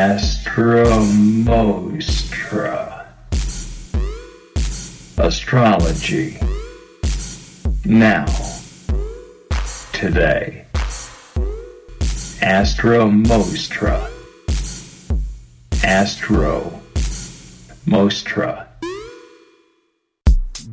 Astro Mostra. Astrology. Now. Today. Astro Mostra. Astro Mostra.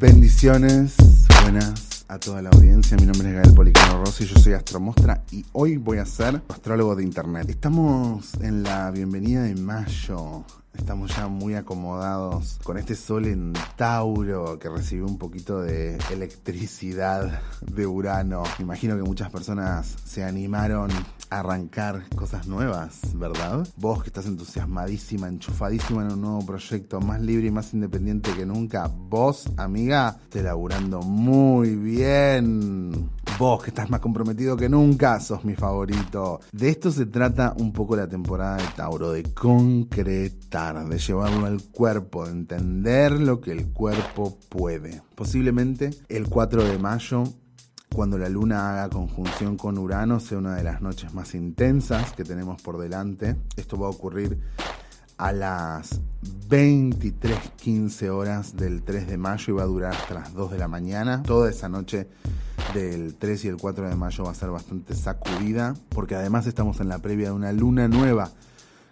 Bendiciones, buenas a toda la audiencia. Mi nombre es Gael Policano Rossi, yo soy Astromostra y hoy voy a ser astrólogo de internet. Estamos en la bienvenida de mayo. Estamos ya muy acomodados con este sol en Tauro que recibió un poquito de electricidad de Urano. Imagino que muchas personas se animaron a arrancar cosas nuevas, ¿verdad? Vos que estás entusiasmadísima, enchufadísima en un nuevo proyecto, más libre y más independiente que nunca. Vos, amiga, te laburando muy bien. Vos que estás más comprometido que nunca, sos mi favorito. De esto se trata un poco la temporada de Tauro, de concretar, de llevarlo al cuerpo, de entender lo que el cuerpo puede. Posiblemente el 4 de mayo cuando la luna haga conjunción con Urano sea una de las noches más intensas que tenemos por delante. Esto va a ocurrir a las 23.15 horas del 3 de mayo y va a durar hasta las 2 de la mañana. Toda esa noche del 3 y el 4 de mayo va a ser bastante sacudida porque además estamos en la previa de una luna nueva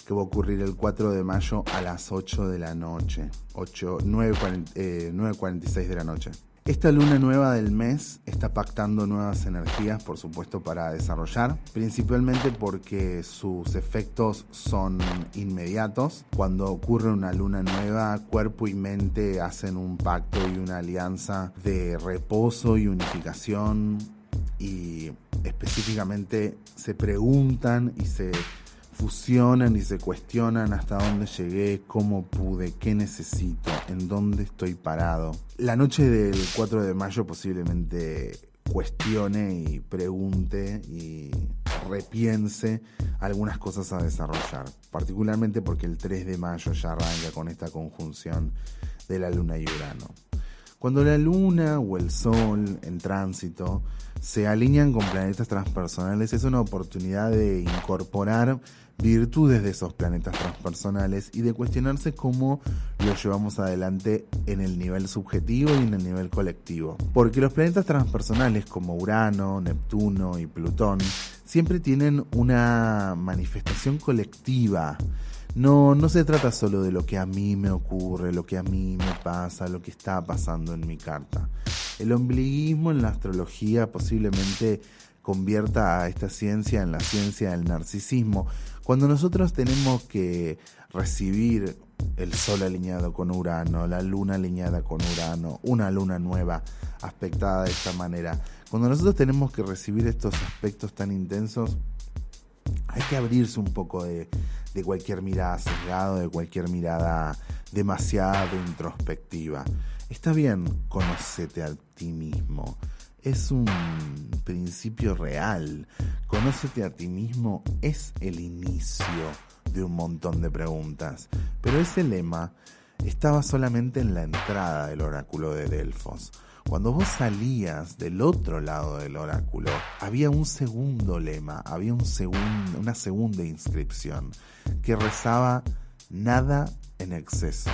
que va a ocurrir el 4 de mayo a las 8 de la noche, 9.46 eh, de la noche. Esta luna nueva del mes está pactando nuevas energías, por supuesto, para desarrollar, principalmente porque sus efectos son inmediatos. Cuando ocurre una luna nueva, cuerpo y mente hacen un pacto y una alianza de reposo y unificación y específicamente se preguntan y se fusionan y se cuestionan hasta dónde llegué, cómo pude, qué necesito, en dónde estoy parado. La noche del 4 de mayo posiblemente cuestione y pregunte y repiense algunas cosas a desarrollar, particularmente porque el 3 de mayo ya arranca con esta conjunción de la luna y Urano. Cuando la luna o el sol en tránsito se alinean con planetas transpersonales es una oportunidad de incorporar virtudes de esos planetas transpersonales y de cuestionarse cómo los llevamos adelante en el nivel subjetivo y en el nivel colectivo. Porque los planetas transpersonales como Urano, Neptuno y Plutón siempre tienen una manifestación colectiva. No, no se trata solo de lo que a mí me ocurre, lo que a mí me pasa, lo que está pasando en mi carta. El ombliguismo en la astrología posiblemente convierta a esta ciencia en la ciencia del narcisismo, cuando nosotros tenemos que recibir el Sol alineado con Urano, la Luna alineada con Urano, una Luna nueva aspectada de esta manera, cuando nosotros tenemos que recibir estos aspectos tan intensos, hay que abrirse un poco de, de cualquier mirada sesgada, de cualquier mirada demasiado introspectiva. Está bien, conocete a ti mismo es un principio real. Conócete a ti mismo es el inicio de un montón de preguntas. Pero ese lema estaba solamente en la entrada del oráculo de Delfos. Cuando vos salías del otro lado del oráculo, había un segundo lema, había un una segunda inscripción que rezaba nada en exceso.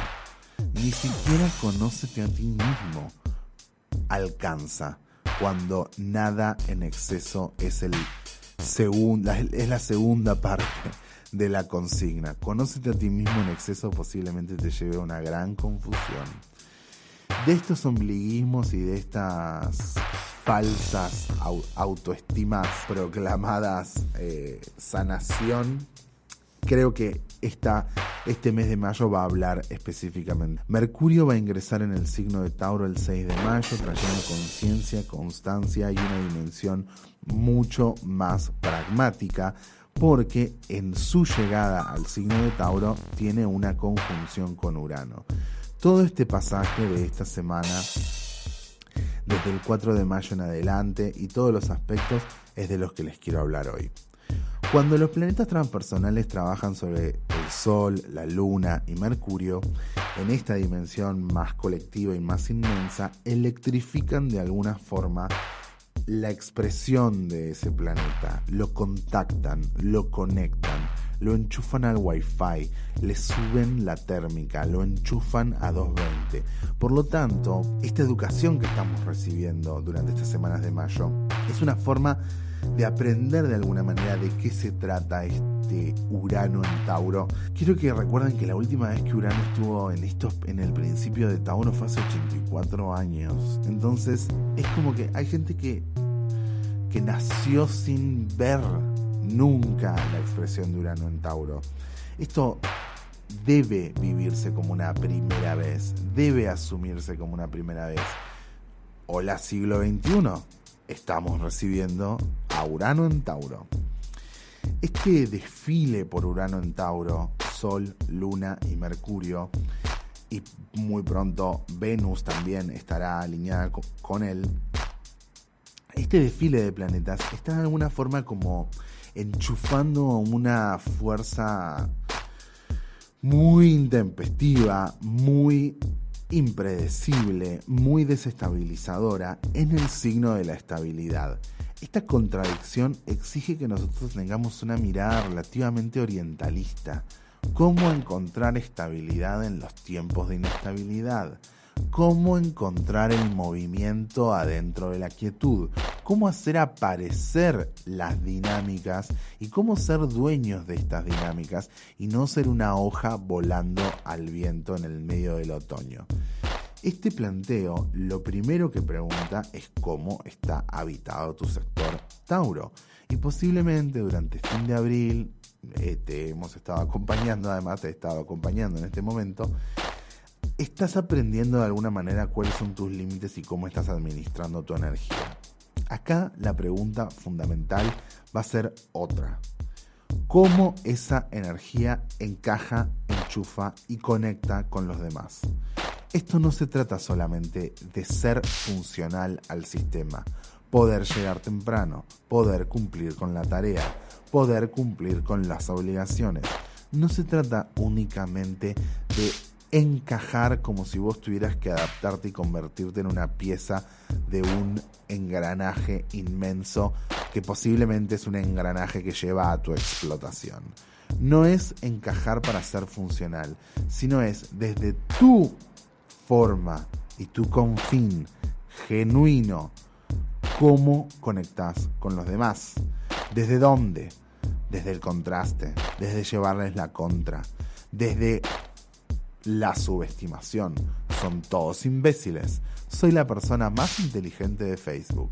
Ni siquiera conócete a ti mismo. Alcanza cuando nada en exceso es, el segunda, es la segunda parte de la consigna. Conócete a ti mismo en exceso posiblemente te lleve a una gran confusión. De estos ombliguismos y de estas falsas autoestimas proclamadas eh, sanación, creo que esta, este mes de mayo va a hablar específicamente. Mercurio va a ingresar en el signo de Tauro el 6 de mayo, trayendo conciencia, constancia y una dimensión mucho más pragmática, porque en su llegada al signo de Tauro tiene una conjunción con Urano. Todo este pasaje de esta semana desde el 4 de mayo en adelante y todos los aspectos es de los que les quiero hablar hoy. Cuando los planetas transpersonales trabajan sobre el Sol, la Luna y Mercurio, en esta dimensión más colectiva y más inmensa, electrifican de alguna forma la expresión de ese planeta, lo contactan, lo conectan, lo enchufan al wifi, le suben la térmica, lo enchufan a 220. Por lo tanto, esta educación que estamos recibiendo durante estas semanas de mayo es una forma de aprender de alguna manera de qué se trata este Urano en Tauro. Quiero que recuerden que la última vez que Urano estuvo en esto, en el principio de Tauro fue hace 84 años. Entonces es como que hay gente que, que nació sin ver nunca la expresión de Urano en Tauro. Esto debe vivirse como una primera vez, debe asumirse como una primera vez. Hola siglo XXI, estamos recibiendo a Urano en Tauro. Este desfile por Urano en Tauro, Sol, Luna y Mercurio, y muy pronto Venus también estará alineada con él. Este desfile de planetas está de alguna forma como enchufando una fuerza muy intempestiva, muy impredecible, muy desestabilizadora en el signo de la estabilidad. Esta contradicción exige que nosotros tengamos una mirada relativamente orientalista. ¿Cómo encontrar estabilidad en los tiempos de inestabilidad? Cómo encontrar el movimiento adentro de la quietud, cómo hacer aparecer las dinámicas y cómo ser dueños de estas dinámicas y no ser una hoja volando al viento en el medio del otoño. Este planteo lo primero que pregunta es cómo está habitado tu sector Tauro. Y posiblemente durante fin de abril, eh, te hemos estado acompañando, además te he estado acompañando en este momento, estás aprendiendo de alguna manera cuáles son tus límites y cómo estás administrando tu energía. Acá la pregunta fundamental va a ser otra. ¿Cómo esa energía encaja, enchufa y conecta con los demás? Esto no se trata solamente de ser funcional al sistema, poder llegar temprano, poder cumplir con la tarea, poder cumplir con las obligaciones. No se trata únicamente de encajar como si vos tuvieras que adaptarte y convertirte en una pieza de un engranaje inmenso que posiblemente es un engranaje que lleva a tu explotación. No es encajar para ser funcional, sino es desde tu forma y tu confín genuino cómo conectas con los demás. ¿Desde dónde? Desde el contraste, desde llevarles la contra, desde la subestimación. Son todos imbéciles. Soy la persona más inteligente de Facebook.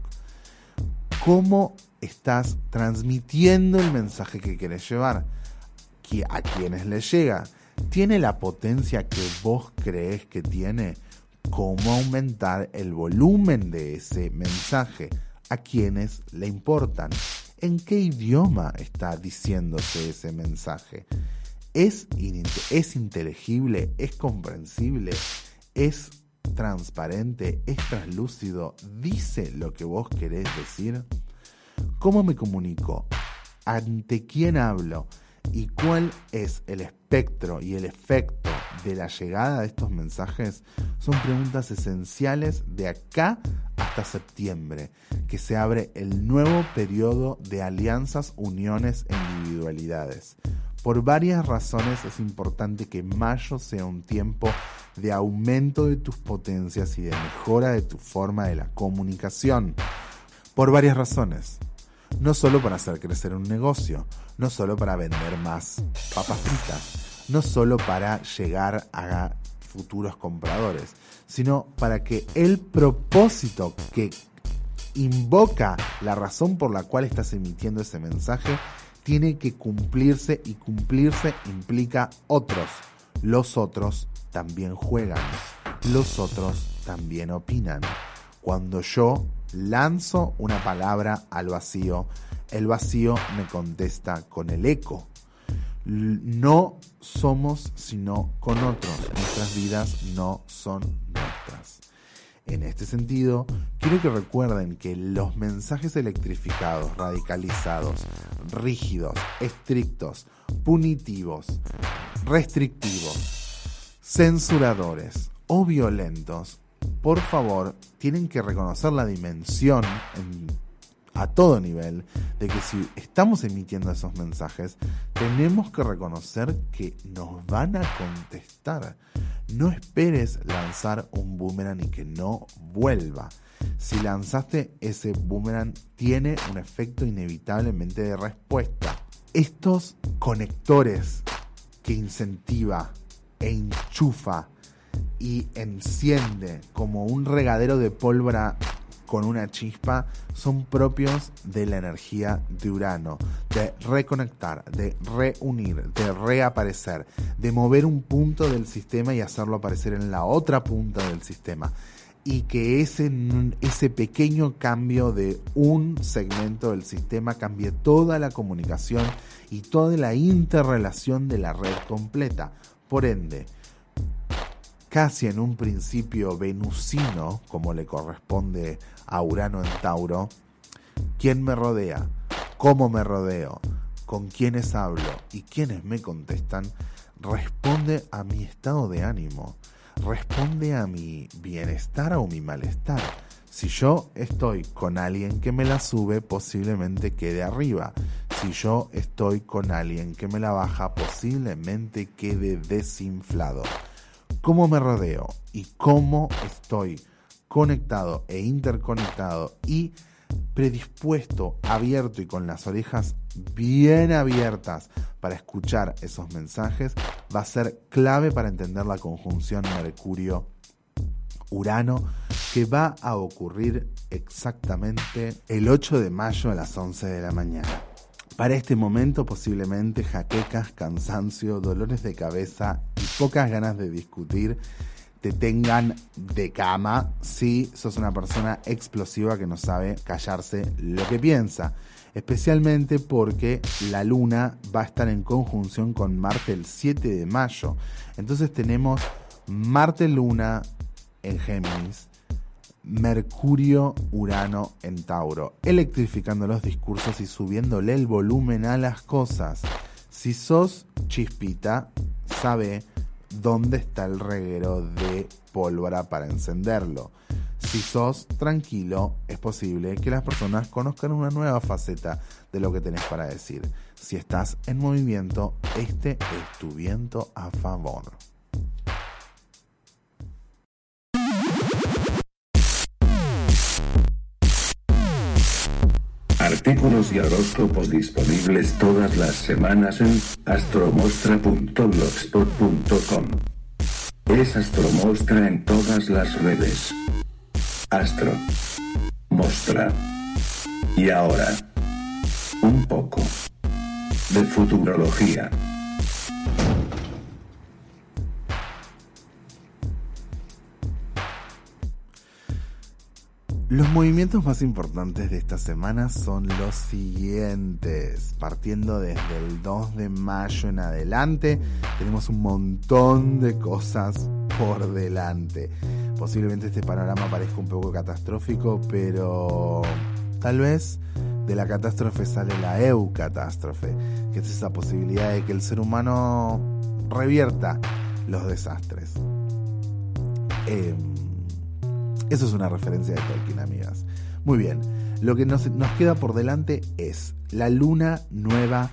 ¿Cómo estás transmitiendo el mensaje que quieres llevar? ¿A quiénes le llega? ¿Tiene la potencia que vos crees que tiene? ¿Cómo aumentar el volumen de ese mensaje? ¿A quiénes le importan? ¿En qué idioma está diciéndose ese mensaje? Es, es inteligible, es comprensible, es transparente, es translúcido, dice lo que vos querés decir. ¿Cómo me comunico? ¿Ante quién hablo? ¿Y cuál es el espectro y el efecto de la llegada de estos mensajes? Son preguntas esenciales de acá hasta septiembre, que se abre el nuevo periodo de alianzas, uniones e individualidades. Por varias razones es importante que mayo sea un tiempo de aumento de tus potencias y de mejora de tu forma de la comunicación. Por varias razones. No solo para hacer crecer un negocio, no solo para vender más papas fritas, no solo para llegar a futuros compradores, sino para que el propósito que invoca la razón por la cual estás emitiendo ese mensaje tiene que cumplirse y cumplirse implica otros. Los otros también juegan. Los otros también opinan. Cuando yo lanzo una palabra al vacío, el vacío me contesta con el eco. No somos sino con otros. Nuestras vidas no son nuestras. En este sentido, quiero que recuerden que los mensajes electrificados, radicalizados, rígidos, estrictos, punitivos, restrictivos, censuradores o violentos, por favor, tienen que reconocer la dimensión en a todo nivel de que si estamos emitiendo esos mensajes, tenemos que reconocer que nos van a contestar. No esperes lanzar un boomerang y que no vuelva. Si lanzaste ese boomerang, tiene un efecto inevitablemente de respuesta. Estos conectores que incentiva e enchufa y enciende como un regadero de pólvora con una chispa son propios de la energía de Urano, de reconectar, de reunir, de reaparecer, de mover un punto del sistema y hacerlo aparecer en la otra punta del sistema. Y que ese, ese pequeño cambio de un segmento del sistema cambie toda la comunicación y toda la interrelación de la red completa. Por ende, casi en un principio venusino, como le corresponde a Urano en Tauro, quién me rodea, cómo me rodeo, con quiénes hablo y quiénes me contestan, responde a mi estado de ánimo, responde a mi bienestar o mi malestar. Si yo estoy con alguien que me la sube, posiblemente quede arriba. Si yo estoy con alguien que me la baja, posiblemente quede desinflado. Cómo me rodeo y cómo estoy conectado e interconectado y predispuesto, abierto y con las orejas bien abiertas para escuchar esos mensajes, va a ser clave para entender la conjunción Mercurio-Urano que va a ocurrir exactamente el 8 de mayo a las 11 de la mañana. Para este momento posiblemente jaquecas, cansancio, dolores de cabeza y pocas ganas de discutir te tengan de cama si sos una persona explosiva que no sabe callarse lo que piensa. Especialmente porque la luna va a estar en conjunción con Marte el 7 de mayo. Entonces tenemos Marte-Luna en Géminis, Mercurio, Urano en Tauro, electrificando los discursos y subiéndole el volumen a las cosas. Si sos chispita, sabe dónde está el reguero de pólvora para encenderlo. Si sos tranquilo, es posible que las personas conozcan una nueva faceta de lo que tenés para decir. Si estás en movimiento, este es tu viento a favor. Artículos y horóscopos disponibles todas las semanas en astromostra.blogspot.com. Es Astromostra en todas las redes. Astro. Mostra. Y ahora. Un poco. De futurología. Los movimientos más importantes de esta semana son los siguientes. Partiendo desde el 2 de mayo en adelante, tenemos un montón de cosas por delante. Posiblemente este panorama parezca un poco catastrófico, pero tal vez de la catástrofe sale la eucatástrofe, que es esa posibilidad de que el ser humano revierta los desastres. Eh, eso es una referencia de Tolkien, amigas. Muy bien, lo que nos, nos queda por delante es la luna nueva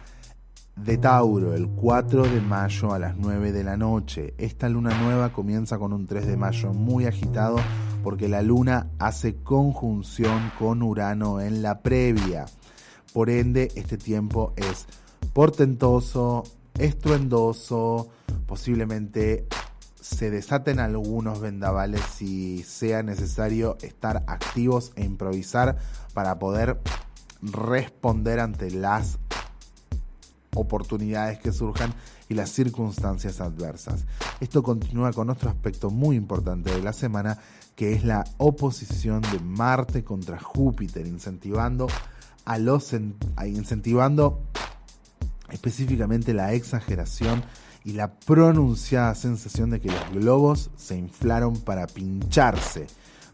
de Tauro, el 4 de mayo a las 9 de la noche. Esta luna nueva comienza con un 3 de mayo muy agitado porque la luna hace conjunción con Urano en la previa. Por ende, este tiempo es portentoso, estruendoso, posiblemente se desaten algunos vendavales si sea necesario estar activos e improvisar para poder responder ante las oportunidades que surjan y las circunstancias adversas. Esto continúa con otro aspecto muy importante de la semana, que es la oposición de Marte contra Júpiter, incentivando a los incentivando específicamente la exageración y la pronunciada sensación de que los globos se inflaron para pincharse.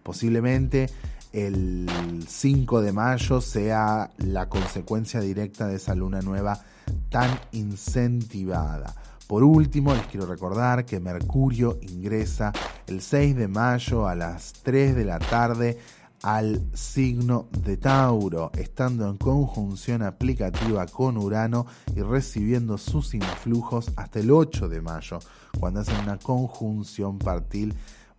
Posiblemente el 5 de mayo sea la consecuencia directa de esa luna nueva tan incentivada. Por último, les quiero recordar que Mercurio ingresa el 6 de mayo a las 3 de la tarde al signo de Tauro, estando en conjunción aplicativa con Urano y recibiendo sus influjos hasta el 8 de mayo, cuando hacen una conjunción partil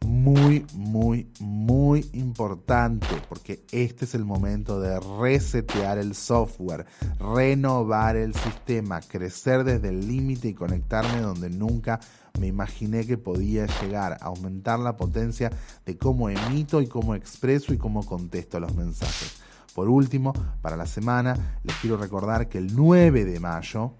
muy, muy, muy importante, porque este es el momento de resetear el software, renovar el sistema, crecer desde el límite y conectarme donde nunca me imaginé que podía llegar, aumentar la potencia de cómo emito y cómo expreso y cómo contesto los mensajes. Por último, para la semana, les quiero recordar que el 9 de mayo,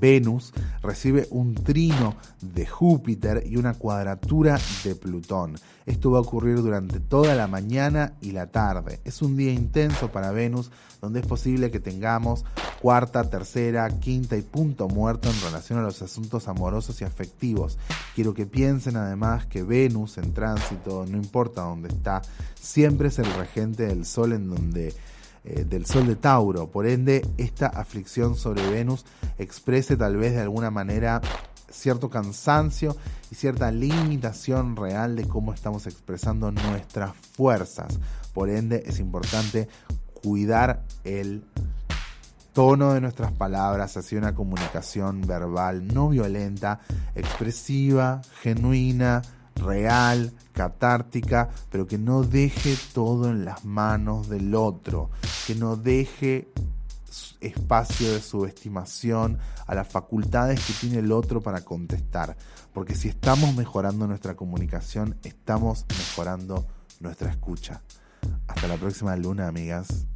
Venus recibe un trino de Júpiter y una cuadratura de Plutón. Esto va a ocurrir durante toda la mañana y la tarde. Es un día intenso para Venus donde es posible que tengamos cuarta, tercera, quinta y punto muerto en relación a los asuntos amorosos y afectivos. Quiero que piensen además que Venus en tránsito, no importa dónde está, siempre es el regente del Sol en donde eh, del Sol de Tauro. Por ende, esta aflicción sobre Venus exprese tal vez de alguna manera cierto cansancio y cierta limitación real de cómo estamos expresando nuestras fuerzas. Por ende, es importante cuidar el tono de nuestras palabras hacia una comunicación verbal no violenta, expresiva, genuina, real, catártica, pero que no deje todo en las manos del otro, que no deje espacio de subestimación a las facultades que tiene el otro para contestar. Porque si estamos mejorando nuestra comunicación, estamos mejorando nuestra escucha. Hasta la próxima luna, amigas.